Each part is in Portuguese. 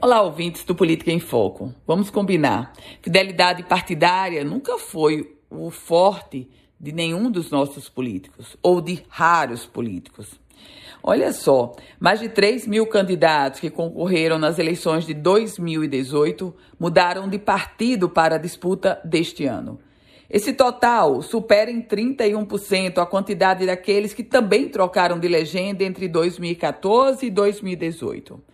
Olá, ouvintes do Política em Foco. Vamos combinar. Fidelidade partidária nunca foi o forte de nenhum dos nossos políticos, ou de raros políticos. Olha só, mais de 3 mil candidatos que concorreram nas eleições de 2018 mudaram de partido para a disputa deste ano. Esse total supera em 31% a quantidade daqueles que também trocaram de legenda entre 2014 e 2018.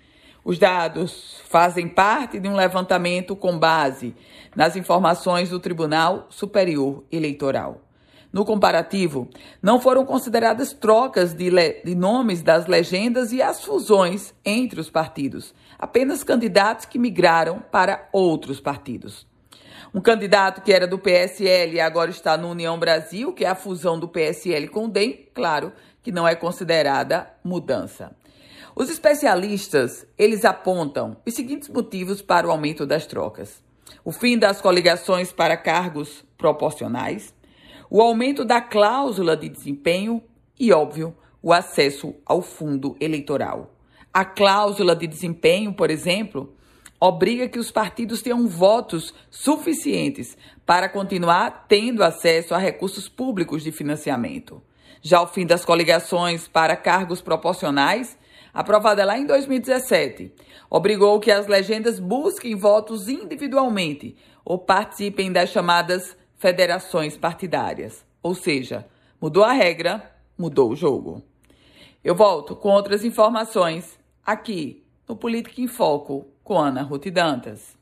Os dados fazem parte de um levantamento com base nas informações do Tribunal Superior Eleitoral. No comparativo, não foram consideradas trocas de, de, nomes das legendas e as fusões entre os partidos, apenas candidatos que migraram para outros partidos. Um candidato que era do PSL e agora está no União Brasil, que é a fusão do PSL com o DEM, claro que não é considerada mudança. Os especialistas, eles apontam os seguintes motivos para o aumento das trocas. O fim das coligações para cargos proporcionais, o aumento da cláusula de desempenho e, óbvio, o acesso ao fundo eleitoral. A cláusula de desempenho, por exemplo, obriga que os partidos tenham votos suficientes para continuar tendo acesso a recursos públicos de financiamento. Já o fim das coligações para cargos proporcionais aprovada lá em 2017, obrigou que as legendas busquem votos individualmente ou participem das chamadas federações partidárias. Ou seja, mudou a regra, mudou o jogo. Eu volto com outras informações aqui no Política em Foco com Ana Ruth Dantas.